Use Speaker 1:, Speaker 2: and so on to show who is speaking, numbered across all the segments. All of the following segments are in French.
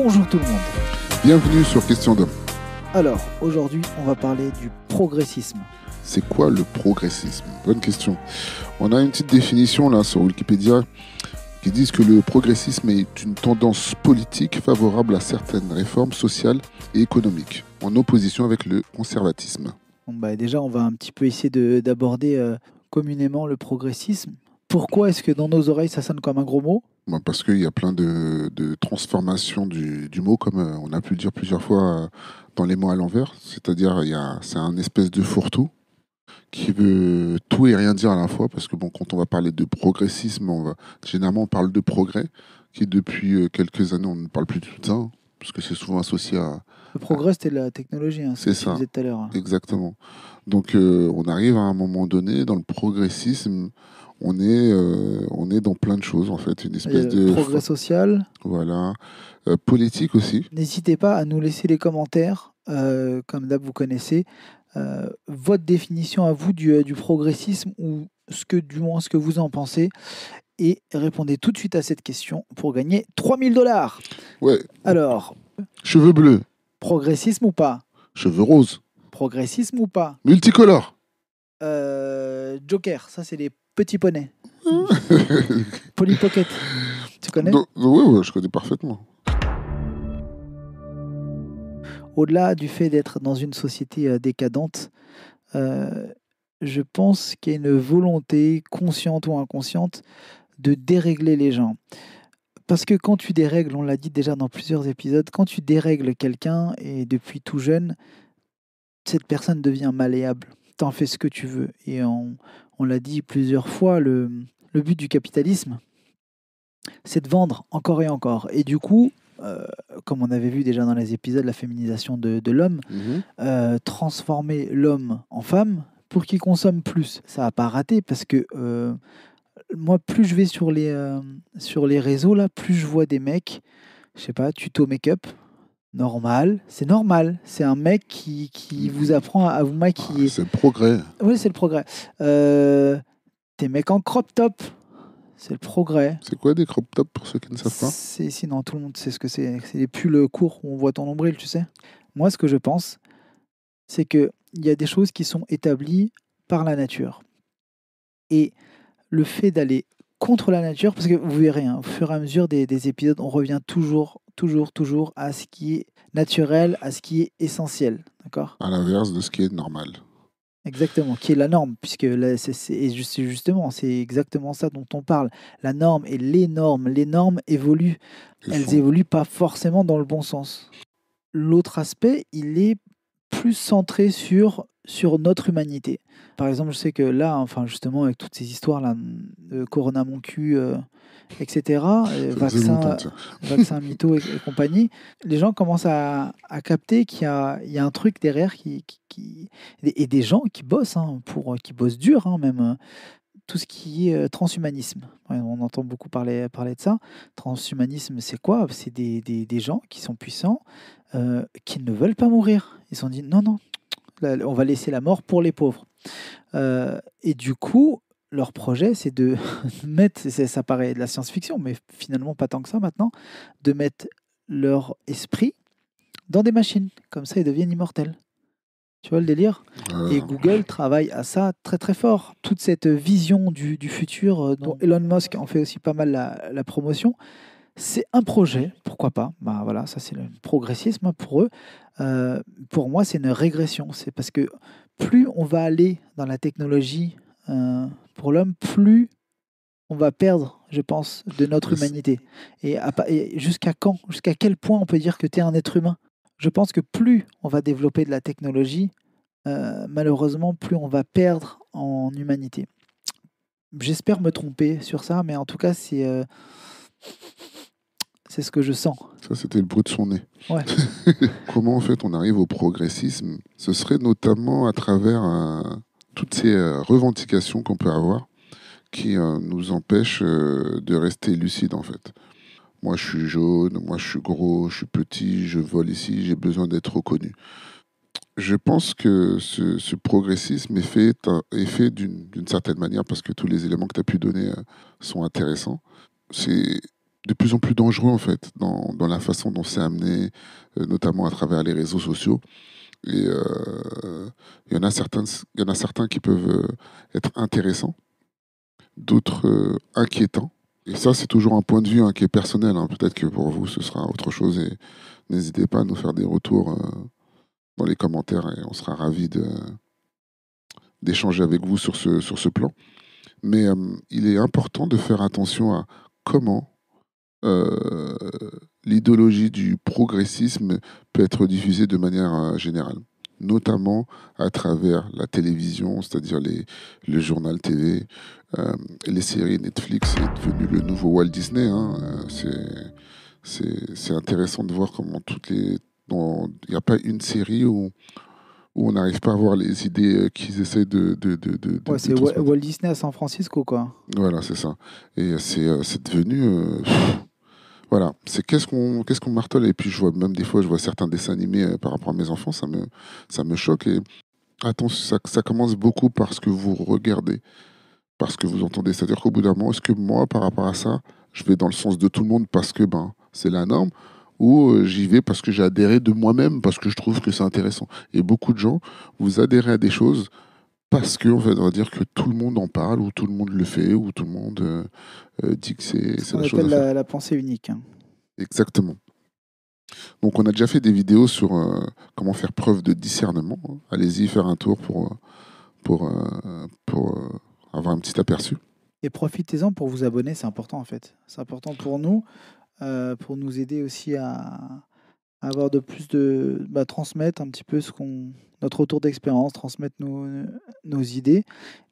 Speaker 1: Bonjour tout le monde.
Speaker 2: Bienvenue sur Question d'homme.
Speaker 1: Alors, aujourd'hui, on va parler du progressisme.
Speaker 2: C'est quoi le progressisme? Bonne question. On a une petite définition là sur Wikipédia qui dit que le progressisme est une tendance politique favorable à certaines réformes sociales et économiques, en opposition avec le conservatisme.
Speaker 1: Bon, bah, déjà, on va un petit peu essayer de- d'aborder euh, communément le progressisme. Pourquoi est-ce que dans nos oreilles, ça sonne comme un gros mot?
Speaker 2: Bah, Parce qu'il y a plein de, de transformations du, du mot, comme euh, on a pu le dire plusieurs fois euh, dans les mots à l'envers. C'est-à-dire, il y a- c'est un espèce de fourre-tout qui veut tout et rien dire à la fois. Parce que bon, quand on va parler de progressisme, on va, généralement on parle de progrès, qui depuis euh, quelques années, on ne parle plus du tout de ça, hein, parce que c'est souvent associé à,
Speaker 1: Le progrès, c'était la technologie, hein,
Speaker 2: C'est
Speaker 1: ce que tu
Speaker 2: ça.
Speaker 1: disais tout à l'heure. hein.
Speaker 2: Exactement. Donc euh, on arrive à un moment donné dans le progressisme, on est euh, on est dans plein de choses en fait, une espèce de
Speaker 1: progrès social.
Speaker 2: voilà Euh, politique aussi.
Speaker 1: N'hésitez pas à nous laisser les commentaires, euh, comme d'hab, vous connaissez. votre définition à vous du, du progressisme ou ce que, du moins ce que vous en pensez. Et répondez tout de suite à cette question pour gagner 3000 dollars.
Speaker 2: Ouais,
Speaker 1: Alors,
Speaker 2: cheveux bleus,
Speaker 1: progressisme ou pas?
Speaker 2: Cheveux roses,
Speaker 1: Progressisme ou pas?
Speaker 2: Multicolores.
Speaker 1: Euh, Joker, ça c'est les petits poneys. Polly Pocket, tu connais
Speaker 2: ouais, ouais, je connais parfaitement.
Speaker 1: Au-delà du fait d'être dans une société euh, décadente, euh, je pense qu'il y a une volonté, consciente ou inconsciente, de dérégler les gens. Parce que quand tu dérègles, on l'a dit déjà dans plusieurs épisodes, quand tu dérègles quelqu'un, et depuis tout jeune, cette personne devient malléable. T'en fais ce que tu veux. Et on, on l'a dit plusieurs fois, le, le but du capitalisme, c'est de vendre encore et encore. Et du coup, euh, comme on avait vu déjà dans les épisodes, la féminisation de, de l'homme,
Speaker 2: Mhm.
Speaker 1: euh, transformer l'homme en femme pour qu'il consomme plus. Ça n'a pas raté parce que euh, moi, plus je vais sur les, sur les réseaux, là, plus je vois des mecs, je sais pas, tuto make-up, normal, c'est normal. C'est un mec qui, qui vous apprend à vous
Speaker 2: Ah,
Speaker 1: maquiller.
Speaker 2: c'est le progrès.
Speaker 1: Oui, c'est le progrès. Euh, des mecs en crop top, c'est le progrès.
Speaker 2: C'est quoi des crop tops pour ceux qui ne savent pas?
Speaker 1: C'est sinon tout le monde sait ce que c'est. C'est les pulls courts où on voit ton nombril, tu sais. Moi, ce que je pense, c'est que il y a des choses qui sont établies par la nature. Et le fait d'aller contre la nature, parce que vous verrez, hein, au fur et à mesure des, des épisodes, on revient toujours, toujours, toujours à ce qui est naturel, à ce qui est essentiel, d'accord?
Speaker 2: À l'inverse de ce qui est normal.
Speaker 1: Exactement, qui est la norme, puisque là, c'est justement, c'est exactement ça dont on parle. La norme et les normes, les normes évoluent,
Speaker 2: Ils
Speaker 1: elles
Speaker 2: sont-
Speaker 1: évoluent pas forcément dans le bon sens. L'autre aspect, il est plus centré sur, sur notre humanité. Par exemple, je sais que là, enfin justement, avec toutes ces histoires là, de Corona mon cul, euh, etc., euh,
Speaker 2: faisait
Speaker 1: vaccin,
Speaker 2: longtemps, tiens.
Speaker 1: vaccin mytho et, et compagnie, les gens commencent à, à capter qu'il y a, il y a un truc derrière qui, qui, qui- et des gens qui bossent hein, pour qui bossent dur hein, même euh, tout ce qui est euh, transhumanisme. On entend beaucoup parler, parler de ça. Transhumanisme, c'est quoi? C'est des, des, des gens qui sont puissants, euh, qui ne veulent pas mourir. Ils se sont dit non, non, on va laisser la mort pour les pauvres. Euh, et du coup, leur projet, c'est de mettre, c'est- ça paraît de la science-fiction, mais finalement pas tant que ça maintenant, de mettre leur esprit dans des machines. Comme ça, ils deviennent immortels. Tu vois le délire?
Speaker 2: Euh,
Speaker 1: Et Google travaille à ça très très fort. Toute cette vision du, du futur euh, dont Elon Musk en fait aussi pas mal la, la promotion, c'est un projet, pourquoi pas? Bah voilà, ça c'est le progressisme pour eux. Euh, pour moi, c'est une régression. C'est parce que plus on va aller dans la technologie euh, pour l'homme, plus on va perdre, je pense, de notre humanité. Et, jusqu'à quand Jusqu'à quel point on peut dire que tu es un être humain? Je pense que plus on va développer de la technologie, euh, malheureusement, plus on va perdre en humanité. J'espère me tromper sur ça, mais en tout cas, c'est euh, c'est ce que je sens.
Speaker 2: Ça, c'était le bruit de son nez.
Speaker 1: Ouais.
Speaker 2: Comment, en fait, on arrive au progressisme? Ce serait notamment à travers euh, toutes ces euh, revendications qu'on peut avoir qui euh, nous empêchent euh, de rester lucide, en fait. Moi, je suis jaune, moi, je suis gros, je suis petit, je vole ici, j'ai besoin d'être reconnu. Je pense que ce, progressisme est fait, d'une certaine manière, parce que tous les éléments que tu as pu donner sont intéressants. C'est de plus en plus dangereux en fait dans, la façon dont c'est amené, notamment à travers les réseaux sociaux. Euh, il y en a certains, y en a certains qui peuvent euh, être intéressants, d'autres euh, inquiétants. Et ça, c'est toujours un point de vue hein, qui est personnel. hein. Peut-être que pour vous, ce sera autre chose. Et n'hésitez pas à nous faire des retours dans les commentaires et on sera ravis d'échanger avec vous sur ce, sur ce plan. Mais il est important de faire attention à comment euh, l'idéologie du progressisme peut être diffusée de manière euh, générale, notamment à travers la télévision, c'est-à-dire les, le journal TV, euh, les séries Netflix est devenu le nouveau Walt Disney. hein, c'est- c'est c'est intéressant de voir comment toutes les... Il n'y a pas une série où, où on n'arrive pas à voir les idées qu'ils essayent de... de, de, de- de
Speaker 1: Ouais, c'est. Walt Disney à San Francisco, quoi.
Speaker 2: Voilà, c'est ça. Et c'est c'est devenu. euh, pff, voilà, c'est qu'est-ce qu'on qu'est-ce martèle. Et puis, je vois même des fois, je vois certains dessins animés euh, par rapport à mes enfants, ça me, ça me choque. Et attention, ça, ça commence beaucoup par ce que vous regardez, par ce que vous entendez. C'est-à-dire qu'au bout d'un moment, est-ce que moi, par rapport à ça, je vais dans le sens de tout le monde parce que ben, c'est la norme? Ou euh, j'y vais parce que j'ai adhéré de moi-même, parce que je trouve que c'est intéressant? Et beaucoup de gens, vous adhérez à des choses parce que on va dire que tout le monde en parle, ou tout le monde le fait, ou tout le monde euh, euh, dit que c'est
Speaker 1: Ce
Speaker 2: c'est
Speaker 1: qu'on
Speaker 2: la chose à
Speaker 1: appelle
Speaker 2: faire.
Speaker 1: la, la pensée unique. hein.
Speaker 2: Exactement. Donc on a déjà fait des vidéos sur euh, comment faire preuve de discernement. Allez-y faire un tour pour, pour, euh, pour avoir un petit aperçu.
Speaker 1: Et profitez-en pour vous abonner, c'est important en fait. C'est important pour nous, pour nous aider aussi à avoir de plus de. bah, transmettre un petit peu ce qu'on, notre retour d'expérience, transmettre nos, nos idées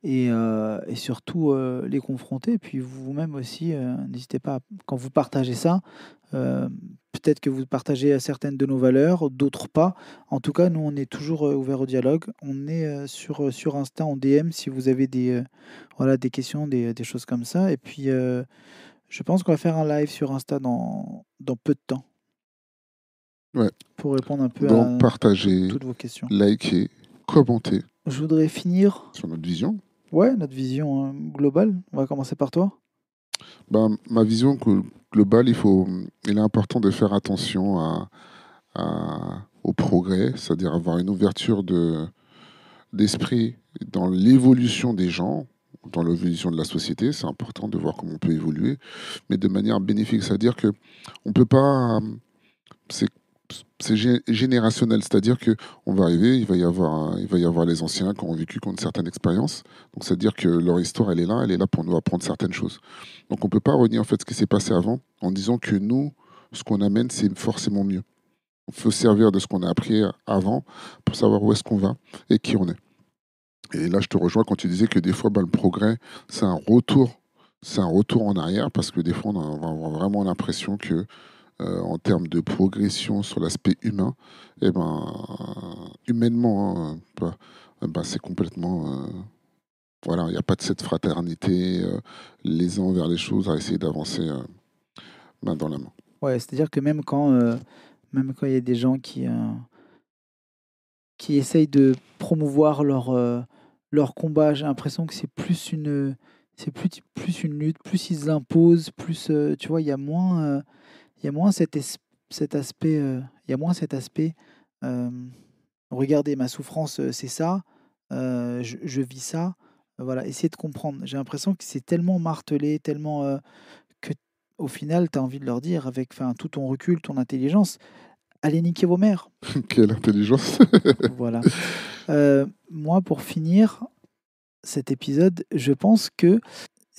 Speaker 1: et, euh, et surtout euh, les confronter. Et puis vous-même aussi, euh, n'hésitez pas, quand vous partagez ça, peut-être que vous partagez certaines de nos valeurs, d'autres pas. En tout cas, nous, on est toujours ouvert au dialogue. On est sur, sur Insta en DM si vous avez des. voilà, des questions, des, des choses comme ça. Et puis, je pense qu'on va faire un live sur Insta dans, dans peu de temps.
Speaker 2: Ouais.
Speaker 1: Pour répondre un peu
Speaker 2: Donc
Speaker 1: à
Speaker 2: partagez,
Speaker 1: toutes vos questions.
Speaker 2: likez, commentez
Speaker 1: Je voudrais finir,
Speaker 2: sur notre vision.
Speaker 1: ouais, notre vision euh, globale. On va commencer par toi.
Speaker 2: Ben, ma vision glo- globale, il, faut, il est important de faire attention à, à- au progrès, c'est-à-dire avoir une ouverture de, d'esprit dans l'évolution des gens, dans l'évolution de la société. C'est important de voir comment on peut évoluer, mais de manière bénéfique. C'est-à-dire que on peut pas. C'est, c'est gé- générationnel, c'est-à-dire que on va arriver, il va y avoir, il va y avoir les anciens qui ont vécu, qui ont une certaine expérience. Donc, c'est-à-dire que leur histoire, elle est là, elle est là pour nous apprendre certaines choses. Donc, on peut pas renier en fait ce qui s'est passé avant en disant que nous, ce qu'on amène, c'est forcément mieux. Faut se servir de ce qu'on a appris avant pour savoir où est-ce qu'on va et qui on est. Et là, je te rejoins quand tu disais que des fois, bah, le progrès, c'est un retour, c'est un retour en arrière parce que des fois, on a- avoir vraiment l'impression que, euh, en termes de progression sur l'aspect humain, eh ben, humainement, hein, bah, c'est complètement, euh, voilà, il n'y a pas de cette fraternité, euh, les uns envers les choses, à essayer d'avancer main dans la main.
Speaker 1: Ouais, c'est-à-dire que même quand il y a des gens qui, qui essayent de promouvoir leur, leur combat, j'ai l'impression que c'est plus une c'est plus, plus une lutte, plus ils imposent, plus tu vois, il y a moins il y a moins cet, aspect euh, il y a moins cet aspect euh, regardez ma souffrance euh, c'est ça, euh, je, je vis ça, voilà, essayez de comprendre. J'ai l'impression que c'est tellement martelé, tellement euh, que au final, tu as envie de leur dire, avec tout ton recul, ton intelligence, allez niquer vos mères.
Speaker 2: Quelle intelligence
Speaker 1: voilà. Euh, moi, pour finir cet épisode, je pense que,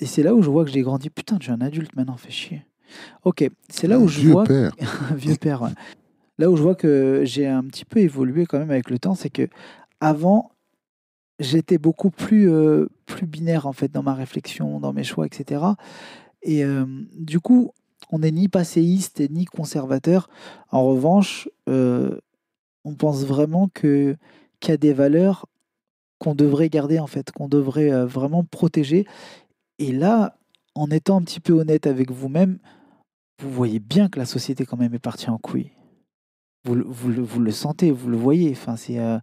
Speaker 1: et c'est là où je vois que j'ai grandi, putain, je suis un adulte maintenant, fait chier. Ok, c'est là où je
Speaker 2: Vieux
Speaker 1: vois,
Speaker 2: père.
Speaker 1: un vieux père, ouais. là où je vois que j'ai un petit peu évolué quand même avec le temps, c'est que avant, j'étais beaucoup plus, euh, plus binaire en fait dans ma réflexion, dans mes choix, etc. Et euh, du coup, on n'est ni passéiste ni conservateur. En revanche, euh, on pense vraiment que qu'il y a des valeurs qu'on devrait garder en fait, qu'on devrait vraiment protéger. Et là, en étant un petit peu honnête avec vous-même, vous voyez bien que la société quand même est partie en couille. Vous, vous, vous le sentez, vous le voyez. Enfin, euh,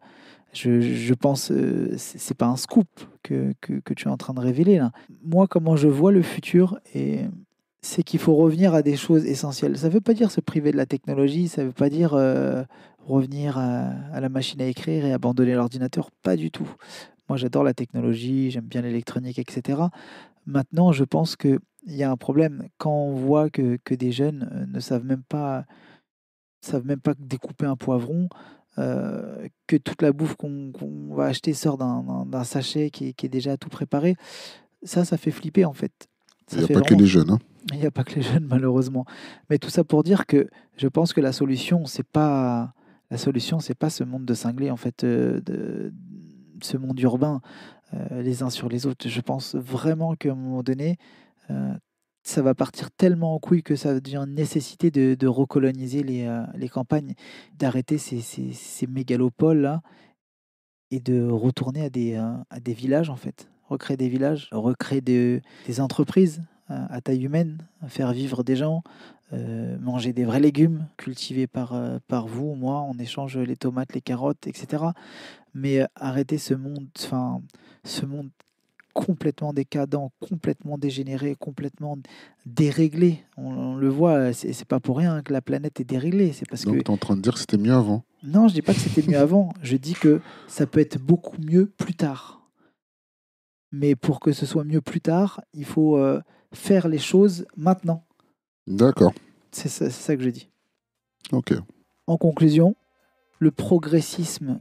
Speaker 1: je, je pense, euh, c'est pas un scoop que, que, que tu es en train de révéler là. Moi, comment je vois le futur, c'est qu'il faut revenir à des choses essentielles. Ça ne veut pas dire se priver de la technologie, ça ne veut pas dire euh, revenir à, la machine à écrire et abandonner l'ordinateur, pas du tout. Moi, j'adore la technologie, j'aime bien l'électronique, etc. Maintenant, je pense qu'il y a un problème quand on voit que, que des jeunes euh, ne savent même pas, savent même pas découper un poivron, euh, que toute la bouffe qu'on va acheter sort d'un- sachet qui est, qui est déjà tout préparé. Ça, ça fait flipper en fait. Ça
Speaker 2: Il n'y a pas que les jeunes. hein.
Speaker 1: il n'y a pas que les jeunes, malheureusement. Mais tout ça pour dire que je pense que la solution, c'est pas la solution, c'est pas ce monde de cinglés, en fait, euh, de, ce monde urbain, euh, les uns sur les autres. Je pense vraiment qu'à un moment donné, ça va partir tellement en couille que ça devient une nécessité de, recoloniser les, euh, les campagnes, d'arrêter ces, ces, ces mégalopoles là et de retourner à des, euh, à des villages en fait. Recréer des villages, recréer des, entreprises euh, à taille humaine, faire vivre des gens, euh, manger des vrais légumes cultivés par, euh, par vous, moi, on échange les tomates, les carottes, etc. Mais euh, arrêter ce monde, enfin, ce monde complètement décadent, complètement dégénéré, complètement déréglé. On, on le voit, c'est pas pour rien que la planète est déréglée. C'est parce que
Speaker 2: Donc, tu es en train de dire que c'était mieux avant.
Speaker 1: non, je dis pas que c'était mieux avant. Je dis que ça peut être beaucoup mieux plus tard. Mais pour que ce soit mieux plus tard, il faut euh, faire les choses maintenant.
Speaker 2: D'accord.
Speaker 1: C'est ça, c'est ça que je dis.
Speaker 2: Ok.
Speaker 1: En conclusion, le progressisme,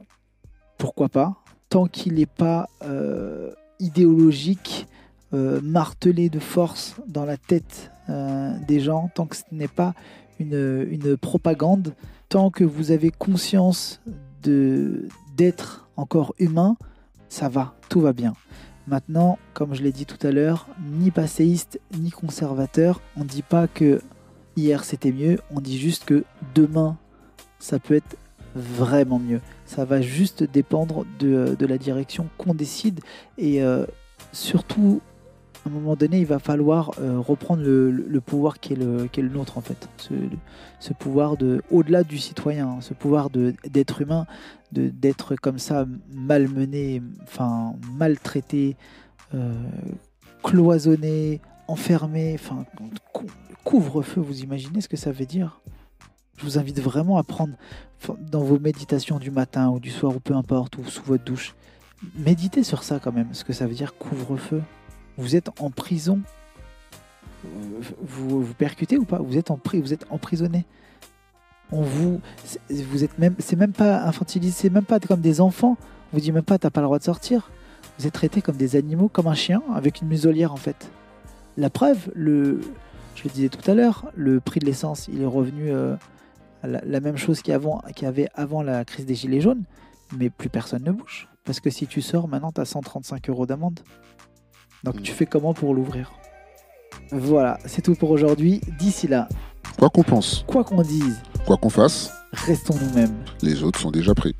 Speaker 1: pourquoi pas, tant qu'il n'est pas euh, idéologique, euh, martelé de force dans la tête euh, des gens, tant que ce n'est pas une, une propagande, tant que vous avez conscience d'être encore humain, ça va, tout va bien. Maintenant, comme je l'ai dit tout à l'heure, ni passéiste ni conservateur, on ne dit pas que hier c'était mieux, on dit juste que demain ça peut être vraiment mieux. Ça va juste dépendre de, de la direction qu'on décide et euh, surtout à un moment donné il va falloir euh, reprendre le, le- pouvoir qui est le, qui est le nôtre en fait. Ce, pouvoir de au-delà du citoyen, hein, ce pouvoir de d'être humain, de d'être comme ça malmené, enfin maltraité, euh, cloisonné, enfermé, enfin cou- couvre-feu, vous imaginez ce que ça veut dire? Je vous invite vraiment à prendre dans vos méditations du matin ou du soir ou peu importe, ou sous votre douche, méditez sur ça quand même, ce que ça veut dire couvre-feu. Vous êtes en prison. Vous vous percutez ou pas? Vous êtes en vous êtes emprisonné. On vous, vous êtes même, c'est même pas infantilisé, c'est même pas comme des enfants. On vous dit même pas, t'as pas le droit de sortir. Vous êtes traités comme des animaux, comme un chien, avec une muselière en fait. La preuve, le, je le disais tout à l'heure, le prix de l'essence, il est revenu euh, la, la même chose qu'il y avait avant la crise des gilets jaunes, mais plus personne ne bouge. Parce que si tu sors, maintenant, tu as 135 euros d'amende. Donc
Speaker 2: Mm.
Speaker 1: tu fais comment pour l'ouvrir? Voilà, c'est tout pour aujourd'hui. D'ici là,
Speaker 2: Quoi qu'on pense,
Speaker 1: quoi qu'on dise,
Speaker 2: quoi qu'on fasse,
Speaker 1: restons nous-mêmes.
Speaker 2: les autres sont déjà pris.